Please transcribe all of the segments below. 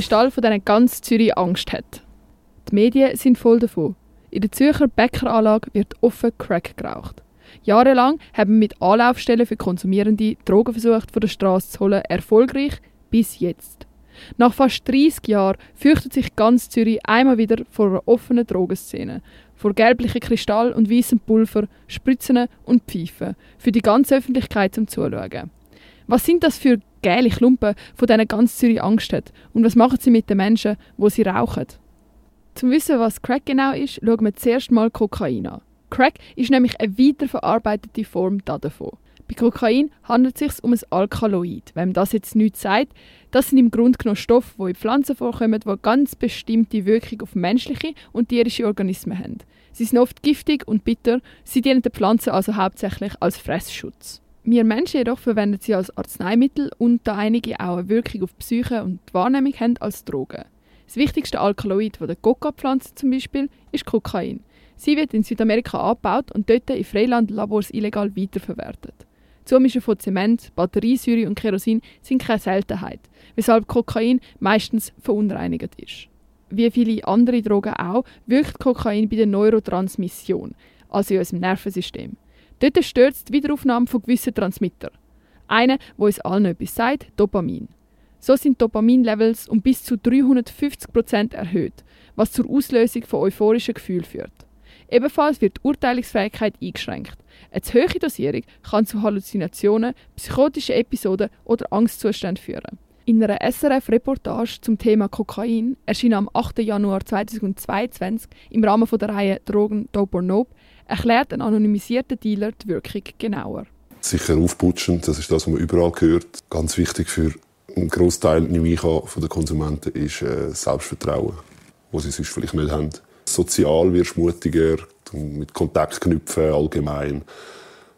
Kristall von denen ganz Zürich Angst hat. Die Medien sind voll davon. In der Zürcher Bäckeranlage wird offen Crack geraucht. Jahrelang haben mit Anlaufstellen für Konsumierende Drogen versucht, von der Straße zu holen, erfolgreich bis jetzt. Nach fast 30 Jahren fürchtet sich ganz Zürich einmal wieder vor einer offenen Drogenszene. Vor gelblichen Kristall und weißem Pulver, Spritzen und Pfeifen. Für die ganze Öffentlichkeit zum Zuschauen. Was sind das für geile Klumpen, von denen ganz Zürich Angst hat? Und was machen sie mit den Menschen, wo sie rauchen? Zum Wissen, was Crack genau ist, schauen wir zuerst mal Kokain an. Crack ist nämlich eine weiterverarbeitete Form davon. Bei Kokain handelt es sich um ein Alkaloid. Wenn man das jetzt nicht sagt, das sind im Grunde genommen Stoffe, die in Pflanzen vorkommen, die ganz bestimmte Wirkung auf menschliche und tierische Organismen haben. Sie sind oft giftig und bitter, sie dienen den Pflanzen also hauptsächlich als Fressschutz. Wir Menschen jedoch verwenden sie als Arzneimittel und da einige auch eine Wirkung auf die Psyche und die Wahrnehmung haben als Drogen. Das wichtigste Alkaloid von der Coca-Pflanze zum Beispiel ist Kokain. Sie wird in Südamerika abgebaut und dort in Freilandlabors illegal weiterverwertet. Zumischen von Zement, Batteriesäure und Kerosin sind keine Seltenheit, weshalb Kokain meistens verunreinigt ist. Wie viele andere Drogen auch, wirkt Kokain bei der Neurotransmission, also in unserem Nervensystem. Dort stört es die Wiederaufnahme von gewissen Transmittern. Einer, wo uns allen etwas sagt, Dopamin. So sind Dopaminlevels um bis zu 350% erhöht, was zur Auslösung von euphorischen Gefühlen führt. Ebenfalls wird die Urteilungsfähigkeit eingeschränkt. Eine zu hohe Dosierung kann zu Halluzinationen, psychotischen Episoden oder Angstzuständen führen. In einer SRF-Reportage zum Thema Kokain erschien am 8. Januar 2022 im Rahmen der Reihe Drogen Dope or Nope erklärt ein anonymisierter Dealer die Wirkung genauer. Sicher aufputschend, das ist das, was man überall hört. Ganz wichtig für einen Großteil der Konsumenten ist äh, Selbstvertrauen, das sie sonst vielleicht nicht haben. Sozial wirst du mutiger, mit Kontakt knüpfen allgemein.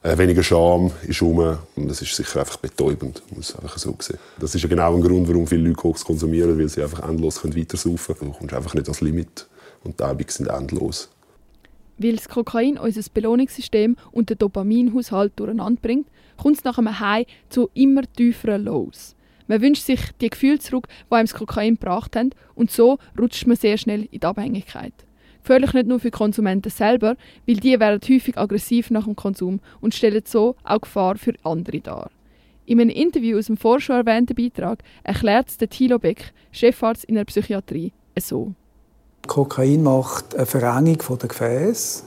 Äh, weniger Scham ist rum und das ist sicher einfach betäubend, muss einfach so sehen. Das ist ja genau ein Grund, warum viele Leute Koks konsumieren, weil sie einfach endlos weitersaufen können. Du kommst einfach nicht ans Limit und die Abende sind endlos. Weil das Kokain unser Belohnungssystem und den Dopaminhaushalt durcheinander bringt, kommt es nach einem High zu immer tieferen Lows. Man wünscht sich die Gefühle zurück, die einem das Kokain gebracht haben, und so rutscht man sehr schnell in die Abhängigkeit. Gefährlich nicht nur für Konsumenten selber, weil die werden häufig aggressiv nach dem Konsum und stellen so auch Gefahr für andere dar. In einem Interview aus dem vorher erwähnten Beitrag erklärt es Thilo Beck, Chefarzt in der Psychiatrie, so. Kokain macht eine Verengung der Gefäße,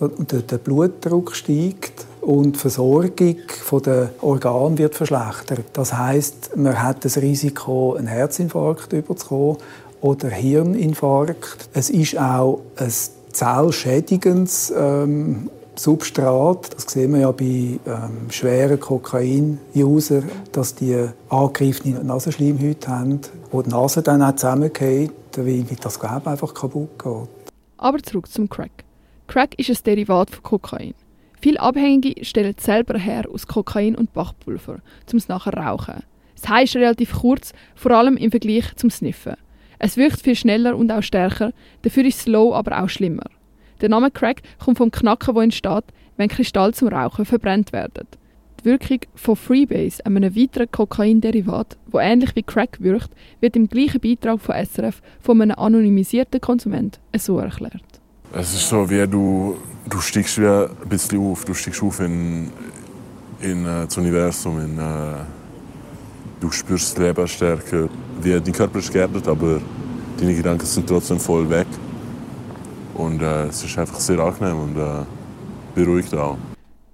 der Blutdruck steigt und die Versorgung der Organe wird verschlechtert. Das heißt, man hat das Risiko, einen Herzinfarkt zu bekommen oder Hirninfarkt. Es ist auch ein zellschädigendes ähm, Substrat, das sehen wir ja bei ähm, schweren Kokain-User, dass die angegriffene Nasenschleimhäute haben, wo die Nase dann auch zusammengeht, weil das Gewebe einfach kaputt geht. Aber zurück zum Crack. Crack ist ein Derivat von Kokain. Viele Abhängige stellen es selber her aus Kokain und Bachpulver, um es nachher rauchen. Das heißt relativ kurz, vor allem im Vergleich zum Sniffen. Es wirkt viel schneller und auch stärker, dafür ist Slow aber auch schlimmer. Der Name Crack kommt vom Knacken, wo entsteht, wenn Kristall zum Rauchen verbrennt werden. Die Wirkung von Freebase, einem weiteren Kokainderivat, wo ähnlich wie Crack wirkt, wird im gleichen Beitrag von SRF von einem anonymisierten Konsument so erklärt. Es ist so, wie du, du steigst wie ein bisschen auf. Du steigst auf in, in äh, das Universum, in, äh, du spürst das Leben stärker. Wie, dein Körper ist geerdet, aber deine Gedanken sind trotzdem voll weg. Und äh, es ist einfach sehr angenehm und äh, beruhigt auch.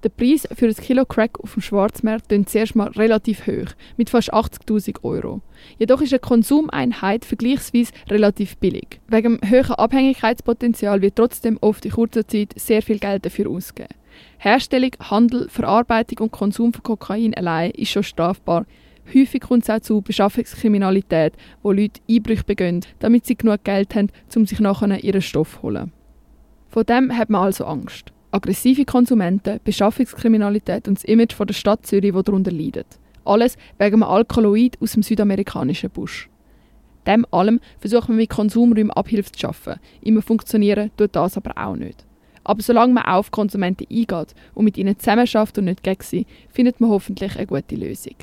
Der Preis für ein Kilo Crack auf dem Schwarzmarkt klingt zuerst mal relativ hoch, mit fast 80.000 Euro. Jedoch ist eine Konsumeinheit vergleichsweise relativ billig. Wegen dem hohen Abhängigkeitspotenzial wird trotzdem oft in kurzer Zeit sehr viel Geld dafür ausgegeben. Herstellung, Handel, Verarbeitung und Konsum von Kokain allein ist schon strafbar, Häufig kommt es auch zu Beschaffungskriminalität, wo Leute Einbrüche begehen, damit sie genug Geld haben, um sich nachher ihren Stoff zu holen. Von dem hat man also Angst. Aggressive Konsumenten, Beschaffungskriminalität und das Image von der Stadt Zürich, das darunter leidet. Alles wegen einem Alkaloid aus dem südamerikanischen Busch. Dem allem versucht man mit Konsumräumen Abhilfe zu schaffen. Immer funktionieren tut das aber auch nicht. Aber solange man auf Konsumenten eingeht und mit ihnen zusammenarbeitet und nicht gegen sie, findet man hoffentlich eine gute Lösung.